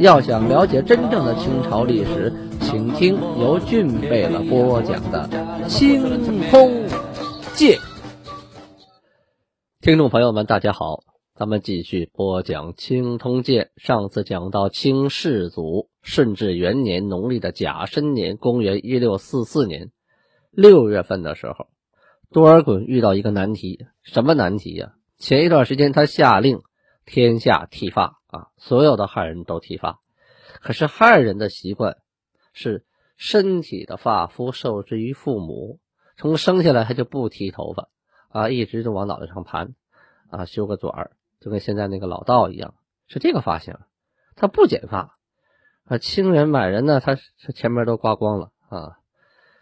要想了解真正的清朝历史，请听由俊贝勒播讲的《清通鉴》。听众朋友们，大家好，咱们继续播讲《清通鉴》。上次讲到清世祖顺治元年农历的甲申年，公元一六四四年六月份的时候，多尔衮遇到一个难题，什么难题呀？前一段时间他下令天下剃发。啊，所有的汉人都剃发，可是汉人的习惯是身体的发肤受之于父母，从生下来他就不剃头发啊，一直就往脑袋上盘啊，修个卷儿，就跟现在那个老道一样，是这个发型。他不剪发啊，清人满人呢，他他前面都刮光了啊，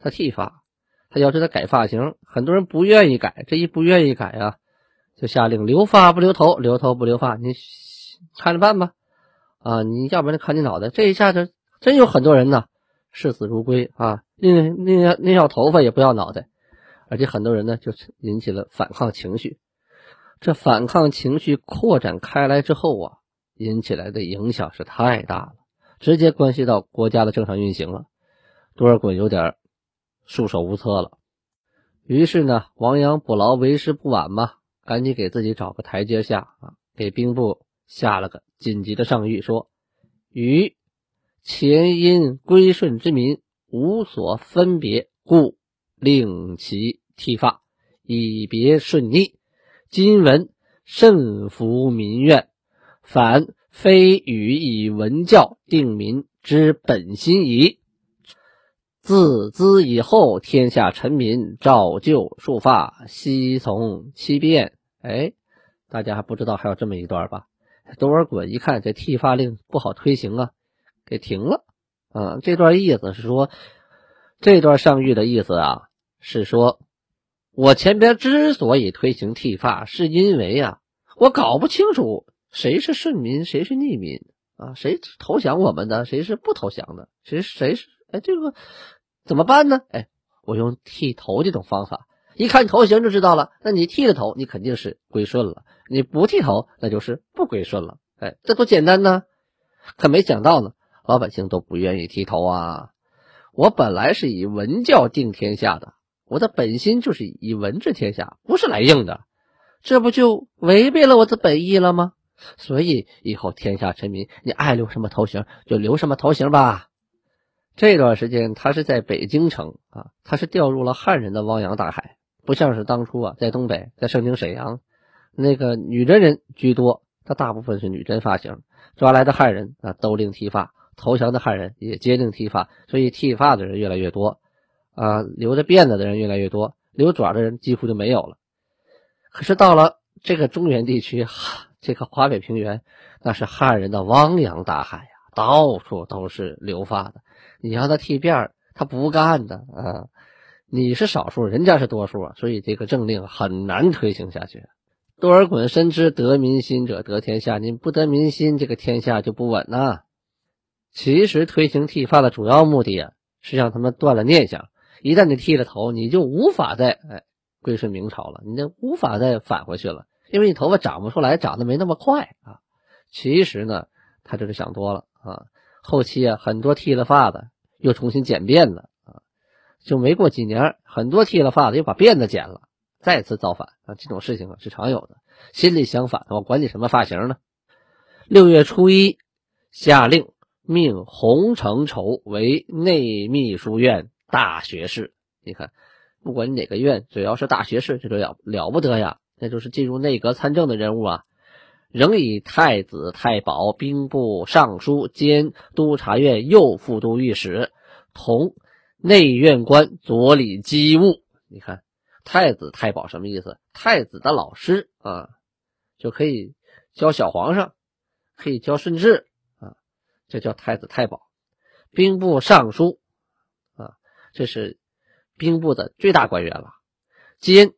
他剃发，他要求他改发型，很多人不愿意改，这一不愿意改啊，就下令留发不留头，留头不留发，你。看着办吧，啊，你要不然就砍你脑袋。这一下子真有很多人呢，视死如归啊，宁宁要宁要头发也不要脑袋，而且很多人呢就引起了反抗情绪。这反抗情绪扩展开来之后啊，引起来的影响是太大了，直接关系到国家的正常运行了。多尔衮有点束手无策了，于是呢，亡羊补牢，为时不晚嘛，赶紧给自己找个台阶下啊，给兵部。下了个紧急的上谕，说：“与前因归顺之民无所分别，故令其剃发，以别顺逆。今闻甚服民怨，反非与以文教定民之本心矣。自兹以后，天下臣民照旧束发，悉从其变。”哎，大家还不知道还有这么一段吧？多尔衮一看这剃发令不好推行啊，给停了。啊，这段意思是说，这段上谕的意思啊，是说，我前边之所以推行剃发，是因为啊，我搞不清楚谁是顺民，谁是逆民啊，谁投降我们的，谁是不投降的，谁谁是哎，这个怎么办呢？哎，我用剃头这种方法，一看头型就知道了。那你剃了头，你肯定是归顺了。你不剃头，那就是不归顺了。哎，这多简单呢！可没想到呢，老百姓都不愿意剃头啊。我本来是以文教定天下的，我的本心就是以文治天下，不是来硬的。这不就违背了我的本意了吗？所以以后天下臣民，你爱留什么头型就留什么头型吧。这段时间他是在北京城啊，他是掉入了汉人的汪洋大海，不像是当初啊在东北，在盛京沈阳。那个女真人居多，他大部分是女真发型，抓来的汉人啊都令剃发，投降的汉人也皆令剃发，所以剃发的人越来越多，啊，留着辫子的人越来越多，留爪的人几乎就没有了。可是到了这个中原地区，这个华北平原，那是汉人的汪洋大海呀，到处都是留发的。你让他剃辫他不干的啊！你是少数，人家是多数啊，所以这个政令很难推行下去。多尔衮深知得民心者得天下，你不得民心，这个天下就不稳呐。其实推行剃发的主要目的啊，是让他们断了念想。一旦你剃了头，你就无法再哎归顺明朝了，你就无法再返回去了，因为你头发长不出来，长得没那么快啊。其实呢，他这是想多了啊。后期啊，很多剃了发的又重新剪辫子，就没过几年，很多剃了发的又把辫子剪了。再次造反啊！这种事情啊是常有的。心里想反，我管你什么发型呢？六月初一，下令命洪承畴为内秘书院大学士。你看，不管哪个院，只要是大学士，这都了了不得呀！那就是进入内阁参政的人物啊。仍以太子太保、兵部尚书兼督察院右副都御史，同内院官佐理机务。你看。太子太保什么意思？太子的老师啊，就可以教小皇上，可以教顺治啊，这叫太子太保。兵部尚书啊，这是兵部的最大官员了，兼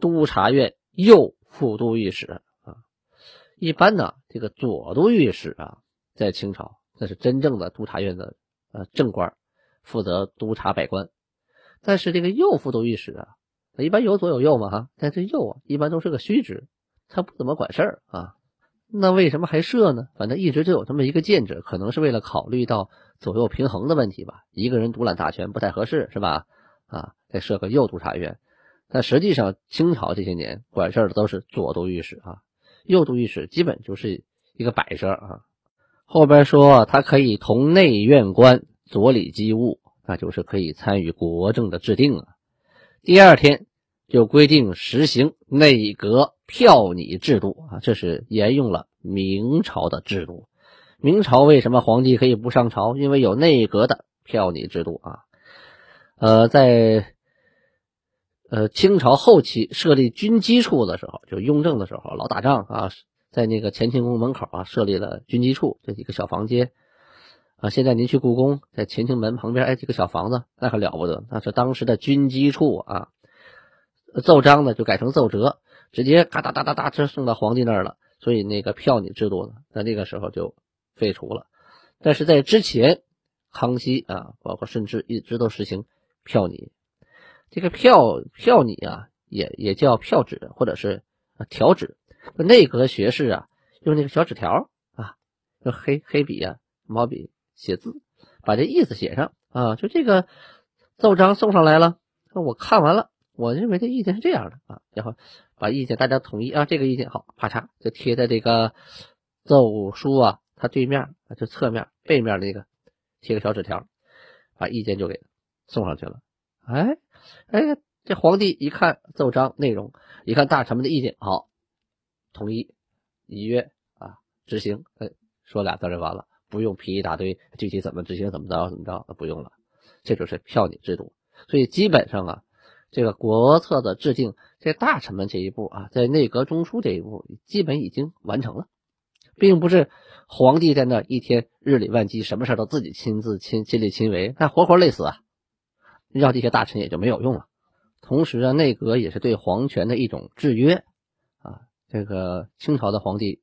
督察院右副都御史啊。一般呢，这个左都御史啊，在清朝那是真正的督察院的呃正官，负责督察百官。但是这个右副都御史啊，一般有左有右嘛哈，但这右啊，一般都是个虚职，他不怎么管事儿啊。那为什么还设呢？反正一直就有这么一个建制，可能是为了考虑到左右平衡的问题吧。一个人独揽大权不太合适，是吧？啊，再设个右督察院。但实际上，清朝这些年管事儿的都是左都御史啊，右都御史基本就是一个摆设啊。后边说他可以同内院官佐理机务，那就是可以参与国政的制定啊。第二天就规定实行内阁。票拟制度啊，这是沿用了明朝的制度。明朝为什么皇帝可以不上朝？因为有内阁的票拟制度啊。呃，在呃清朝后期设立军机处的时候，就雍正的时候，老打仗啊，在那个乾清宫门口啊设立了军机处，这几个小房间啊。现在您去故宫，在乾清门旁边，哎，这个小房子那可了不得，那是当时的军机处啊。奏章呢就改成奏折。直接咔哒哒哒哒，这送到皇帝那儿了，所以那个票拟制度呢，在那个时候就废除了。但是在之前，康熙啊，包括顺治一直都实行票拟。这个票票拟啊，也也叫票纸或者是条纸。内阁学士啊，用那个小纸条啊，用黑黑笔啊，毛笔写字，把这意思写上啊。就这个奏章送上来了，我看完了，我认为这意见是这样的啊，然后。把意见大家统一啊，这个意见好，啪嚓就贴在这个奏书啊，它对面啊，就侧面背面那个贴个小纸条，把意见就给送上去了。哎哎，这皇帝一看奏章内容，一看大臣们的意见，好，统一一约啊，执行。哎，说俩字就完了，不用批一大堆，具体怎么执行，怎么着怎么着，不用了。这就是票拟制度。所以基本上啊。这个国策的制定，在大臣们这一步啊，在内阁中枢这一步，基本已经完成了，并不是皇帝在那一天日理万机，什么事都自己亲自亲亲力亲为，那活活累死啊！让这些大臣也就没有用了。同时啊，内阁也是对皇权的一种制约啊。这个清朝的皇帝，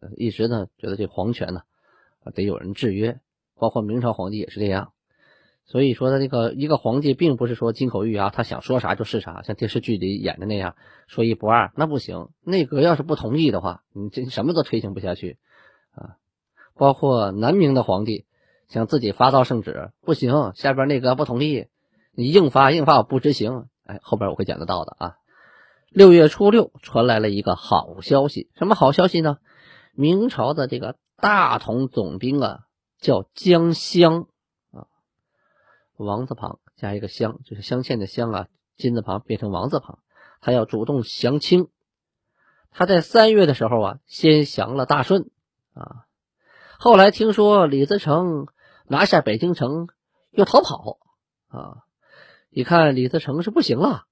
呃，一直呢觉得这皇权呢，得有人制约，包括明朝皇帝也是这样。所以说，他这个一个皇帝并不是说金口玉啊，他想说啥就是啥，像电视剧里演的那样说一不二，那不行。内阁要是不同意的话，你这什么都推行不下去啊。包括南明的皇帝想自己发道圣旨，不行，下边内阁不同意，你硬发硬发我不执行。哎，后边我会讲得到的啊。六月初六传来了一个好消息，什么好消息呢？明朝的这个大同总兵啊，叫江襄。王字旁加一个镶，就是镶嵌的镶啊，金字旁变成王字旁。他要主动降清。他在三月的时候啊，先降了大顺啊，后来听说李自成拿下北京城，又逃跑啊。一看李自成是不行了，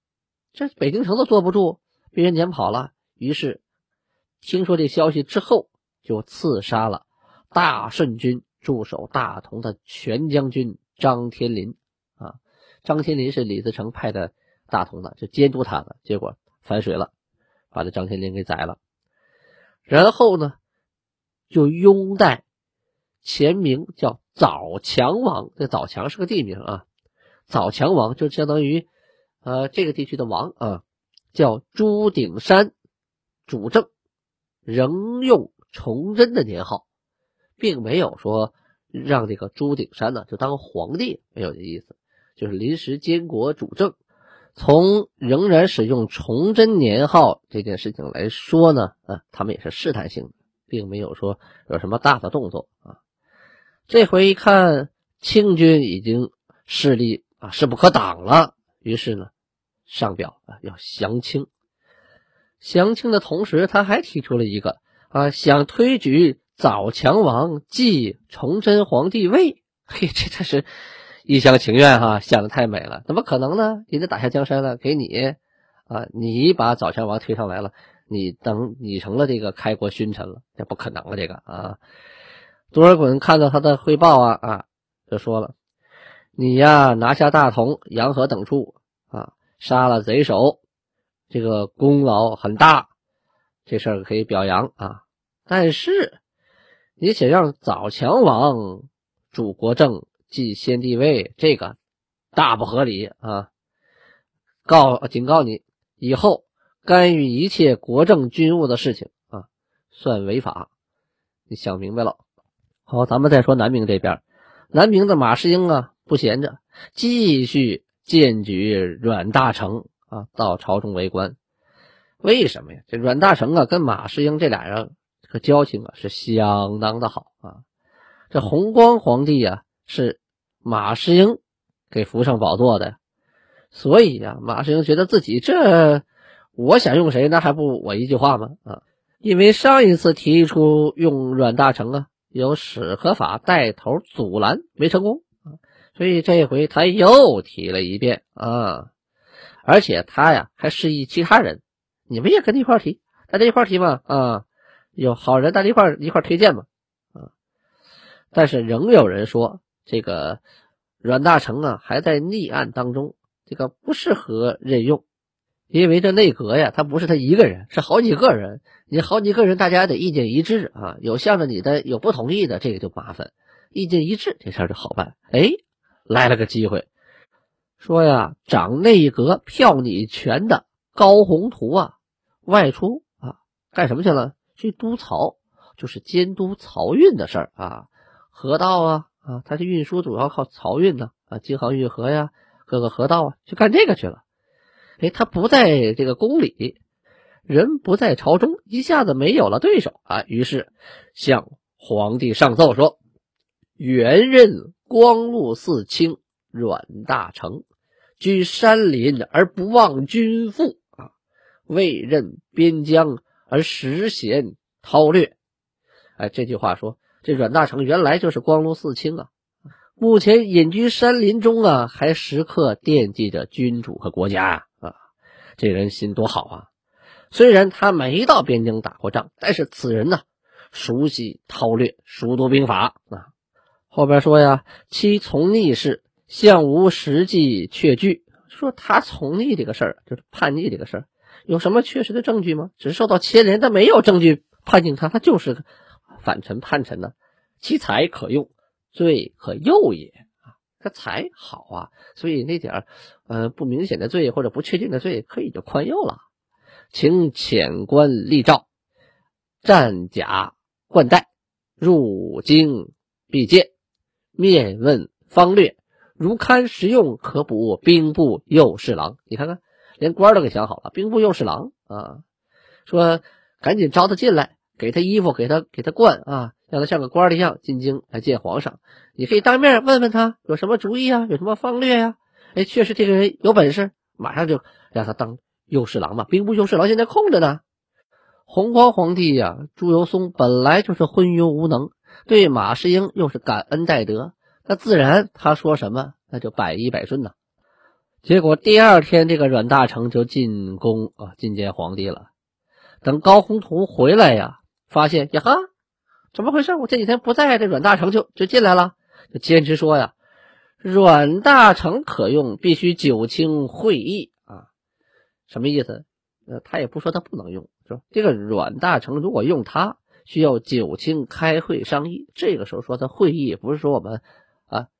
这北京城都坐不住，被人撵跑了。于是听说这消息之后，就刺杀了大顺军驻守大同的全将军。张天林啊，张天林是李自成派的大同的，就监督他的，结果反水了，把这张天林给宰了。然后呢，就拥戴前名叫早强王，这早强是个地名啊，早强王就相当于呃这个地区的王啊，叫朱鼎山主政，仍用崇祯的年号，并没有说。让这个朱鼎山呢就当皇帝没有这意思，就是临时监国主政。从仍然使用崇祯年号这件事情来说呢，啊，他们也是试探性的，并没有说有什么大的动作啊。这回一看清军已经势力啊势不可挡了，于是呢上表啊要降清。降清的同时，他还提出了一个啊想推举。早强王继崇祯皇帝位，嘿，这这是一厢情愿哈，想的太美了，怎么可能呢？人家打下江山了，给你啊，你把早强王推上来了，你等你成了这个开国勋臣了，这不可能了，这个啊。多尔衮看到他的汇报啊啊，就说了：“你呀，拿下大同、洋河等处啊，杀了贼首，这个功劳很大，这事儿可以表扬啊。但是，你想让早强王主国政、继先帝位，这个大不合理啊！告警告你，以后干预一切国政军务的事情啊，算违法。你想明白了？好，咱们再说南明这边，南明的马士英啊，不闲着，继续荐举阮大铖啊到朝中为官。为什么呀？这阮大铖啊，跟马士英这俩人这交情啊是相当的好啊。这弘光皇帝呀是马士英给扶上宝座的，所以呀，马士英觉得自己这我想用谁，那还不我一句话吗？啊，因为上一次提出用阮大铖啊。由史可法带头阻拦，没成功，所以这回他又提了一遍啊，而且他呀还示意其他人，你们也跟他一块提，大家一块提嘛啊，有好人大家一块一块推荐嘛啊，但是仍有人说这个阮大铖啊还在逆案当中，这个不适合任用。因为这内阁呀，他不是他一个人，是好几个人。你好几个人，大家得意见一致啊。有向着你的，有不同意的，这个就麻烦。意见一致，这事儿就好办。哎，来了个机会，说呀，掌内阁票拟权的高宏图啊，外出啊，干什么去了？去督漕，就是监督漕运的事儿啊，河道啊啊，他这运输主要靠漕运呢啊，京杭运河呀，各个河道啊，去干这个去了。哎，他不在这个宫里，人不在朝中，一下子没有了对手啊。于是向皇帝上奏说：“原任光禄寺卿阮大铖，居山林而不忘君父啊，未任边疆而实贤韬略。”哎，这句话说，这阮大铖原来就是光禄寺卿啊，目前隐居山林中啊，还时刻惦记着君主和国家啊。这人心多好啊！虽然他没到边疆打过仗，但是此人呢，熟悉韬略，熟读兵法啊。后边说呀，其从逆事，向无实际确据。说他从逆这个事儿，就是叛逆这个事儿，有什么确实的证据吗？只是受到牵连，但没有证据判定他，他就是反臣叛臣呢。其才可用，罪可诱也啊。他才好啊，所以那点儿，呃，不明显的罪或者不确定的罪，可以就宽宥了。请遣官立诏，战甲冠带，入京必见，面问方略，如堪实用，可补兵部右侍郎。你看看，连官都给想好了，兵部右侍郎啊，说赶紧招他进来，给他衣服，给他给他冠啊。让他像个官的一样进京来见皇上，你可以当面问问他有什么主意啊，有什么方略呀？哎，确实这个人有本事，马上就让他当右侍郎嘛。兵部右侍郎现在空着呢。弘光皇帝呀，朱由崧本来就是昏庸无能，对马士英又是感恩戴德，那自然他说什么那就百依百顺呐。结果第二天，这个阮大铖就进宫啊，觐见皇帝了。等高宏图回来呀，发现呀哈。怎么回事？我这几天不在，这阮大铖就就进来了，就坚持说呀，阮大铖可用，必须九卿会议啊，什么意思？呃，他也不说他不能用，是吧？这个阮大铖如果用他，需要九卿开会商议。这个时候说他会议，不是说我们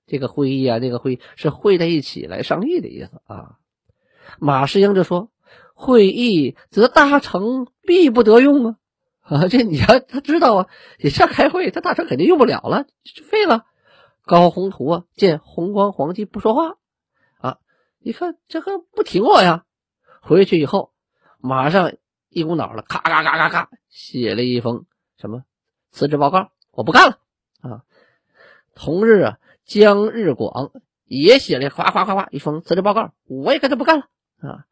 这个会议啊那个会，是会在一起来商议的意思啊。马士英就说，会议则大成必不得用啊。啊，这你要他知道啊，你这开会，他大成肯定用不了了，就废了。高宏图啊，见弘光皇帝不说话啊，你看这个不听我呀。回去以后，马上一股脑的咔咔咔咔咔写了一封什么辞职报告，我不干了啊。同日啊，江日广也写了哗哗哗哗一封辞职报告，我也跟他不干了啊。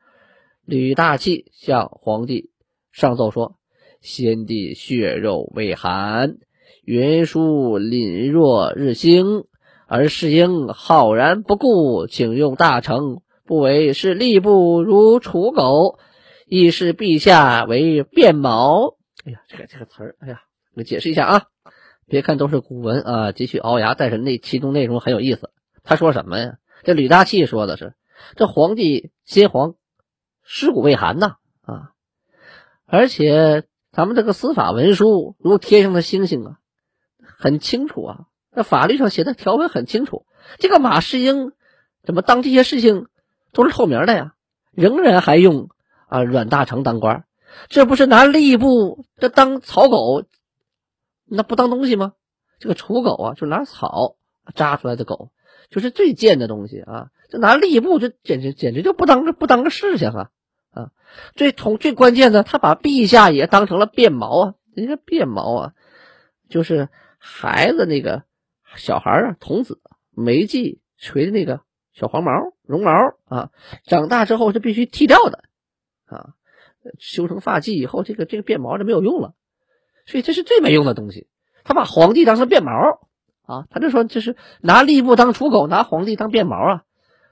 吕大器向皇帝上奏说。先帝血肉未寒，元书凛若日星，而世英浩然不顾，请用大成，不为是吏部如刍狗，亦视陛下为变毛。哎呀，这个这个词儿，哎呀，我解释一下啊，别看都是古文啊，几曲鳌牙，但是那其中内容很有意思。他说什么呀？这吕大器说的是，这皇帝先皇尸骨未寒呐啊，而且咱们这个司法文书如天上的星星啊，很清楚啊。那法律上写的条文很清楚，这个马士英怎么当这些事情都是透明的呀？仍然还用啊阮大铖当官，这不是拿吏部这当草狗，那不当东西吗？这个刍狗啊，就拿草扎出来的狗，就是最贱的东西啊！就拿吏部，这简直简直就不当个不当个事情啊啊！最从最关键的，他把陛下也当成了变毛啊！人家变毛啊，就是孩子那个。小孩啊，童子没系垂的那个小黄毛、绒毛啊，长大之后是必须剃掉的啊。修成发髻以后，这个这个变毛就没有用了，所以这是最没用的东西。他把皇帝当成变毛啊，他就说这是拿吏部当刍狗，拿皇帝当变毛啊。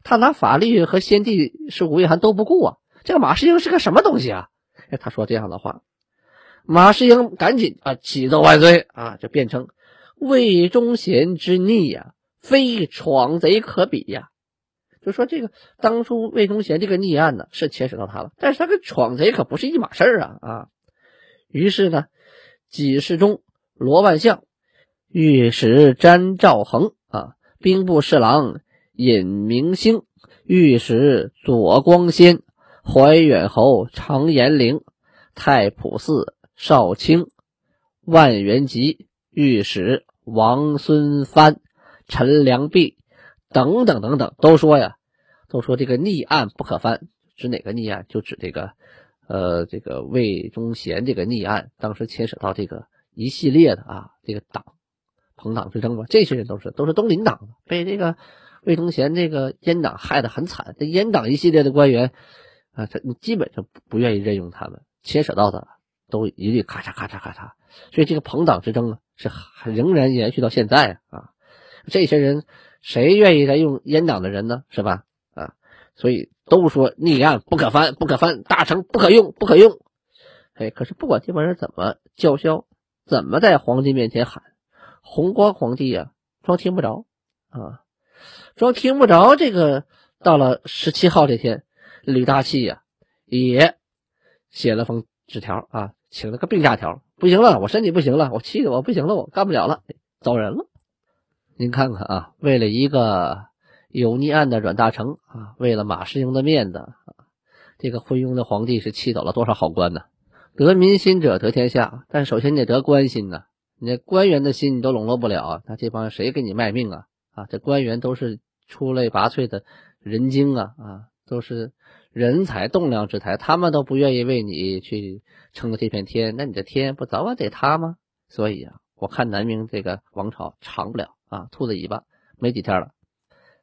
他拿法律和先帝是吴亦涵都不顾啊。这个马士英是个什么东西啊？哎，他说这样的话，马士英赶紧啊，启奏万岁啊，就变成。魏忠贤之逆呀，非闯贼可比呀。就说这个当初魏忠贤这个逆案呢，是牵扯到他了，但是他跟闯贼可不是一码事儿啊啊！于是呢，给事中罗万象、御史詹兆恒啊，兵部侍郎尹明星、御史左光先、怀远侯常延龄、太仆寺少卿、万元吉、御史。王孙藩、陈良弼等等等等都说呀，都说这个逆案不可翻。指哪个逆案？就指这个，呃，这个魏忠贤这个逆案，当时牵扯到这个一系列的啊，这个党朋党之争吧。这些人都是都是东林党，被这个魏忠贤这个阉党害得很惨。这阉党一系列的官员啊，他基本上不愿意任用他们，牵扯到的都一律咔嚓咔嚓咔嚓。所以这个朋党之争啊。是仍然延续到现在啊！这些人谁愿意再用阉党的人呢？是吧？所以都说逆案不可翻，不可翻，大成不可用，不可用。哎，可是不管这帮人怎么叫嚣，怎么在皇帝面前喊，弘光皇帝呀，装听不着啊，装听不着。这个到了十七号这天，吕大器呀也写了封纸条啊，请了个病假条。不行了，我身体不行了，我气的我不行了，我干不了了，走人了。您看看啊，为了一个有逆案的阮大铖啊，为了马士英的面子，这个昏庸的皇帝是气走了多少好官呢？得民心者得天下，但首先你得得官心呐。你官员的心你都笼络不了，那这帮谁给你卖命啊？啊，这官员都是出类拔萃的人精啊啊，都是。人才栋梁之才，他们都不愿意为你去撑这片天，那你的天不早晚得塌吗？所以啊，我看南明这个王朝长不了啊，兔子尾巴没几天了。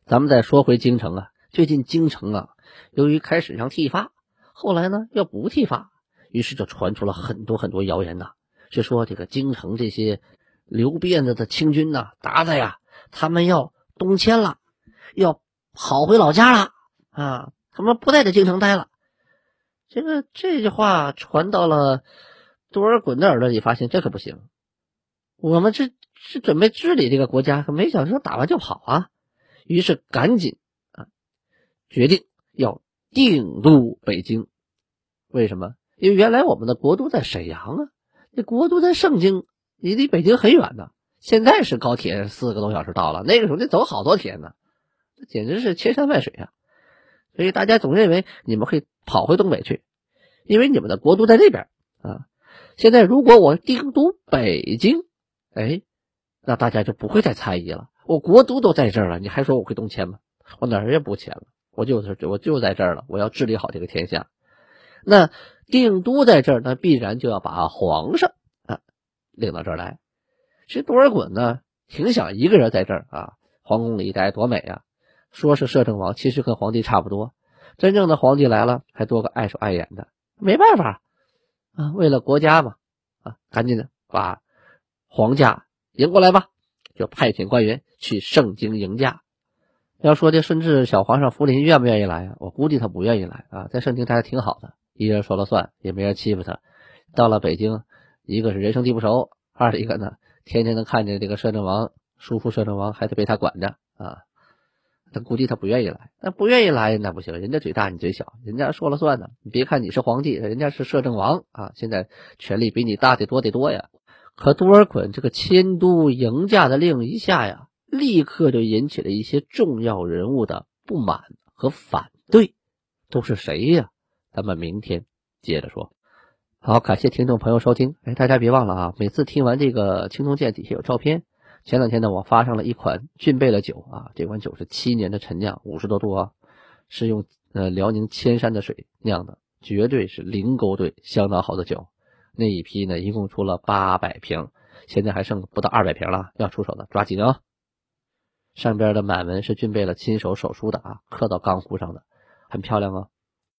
咱们再说回京城啊，最近京城啊，由于开始让剃发，后来呢又不剃发，于是就传出了很多很多谣言呐，是说这个京城这些留辫子的清军呐、鞑子呀，他们要东迁了，要跑回老家了啊。他们不在这京城待了，这个这句话传到了多尔衮的耳朵里，发现这可不行。我们这是准备治理这个国家，可没想说打完就跑啊。于是赶紧啊，决定要定都北京。为什么？因为原来我们的国都在沈阳啊，这国都在盛京，你离北京很远呢。现在是高铁四个多小时到了，那个时候得走好多天呢，这简直是千山万水啊。所以大家总认为你们会跑回东北去，因为你们的国都在那边啊。现在如果我定都北京，哎，那大家就不会再猜疑了。我国都都在这儿了，你还说我会动迁吗？我哪儿也不迁了，我就是我就在这儿了。我要治理好这个天下。那定都在这儿，那必然就要把皇上啊领到这儿来。其实多尔衮呢，挺想一个人在这儿啊，皇宫里待多美啊。说是摄政王，其实跟皇帝差不多。真正的皇帝来了，还多个碍手碍眼的，没办法啊。为了国家嘛，啊，赶紧的把皇家迎过来吧，就派遣官员去盛京迎驾。要说这顺治小皇上福临愿不愿意来啊？我估计他不愿意来啊，在盛京待的挺好的，一人说了算，也没人欺负他。到了北京，一个是人生地不熟，二一个呢天天能看见这个摄政王叔父摄政王还得被他管着啊。他估计他不愿意来，那不愿意来那不行，人家嘴大你嘴小，人家说了算呢。你别看你是皇帝，人家是摄政王啊，现在权力比你大得多得多呀。可多尔衮这个迁都迎驾的令一下呀，立刻就引起了一些重要人物的不满和反对。都是谁呀？咱们明天接着说。好，感谢听众朋友收听。哎，大家别忘了啊，每次听完这个青铜剑底下有照片。前两天呢，我发上了一款俊贝的酒啊，这款酒是七年的陈酿，五十多度啊，是用呃辽宁千山的水酿的，绝对是零勾兑，相当好的酒。那一批呢，一共出了八百瓶，现在还剩不到二百瓶了，要出手的抓紧啊！上边的满文是俊贝了亲手手书的啊，刻到钢壶上的，很漂亮啊。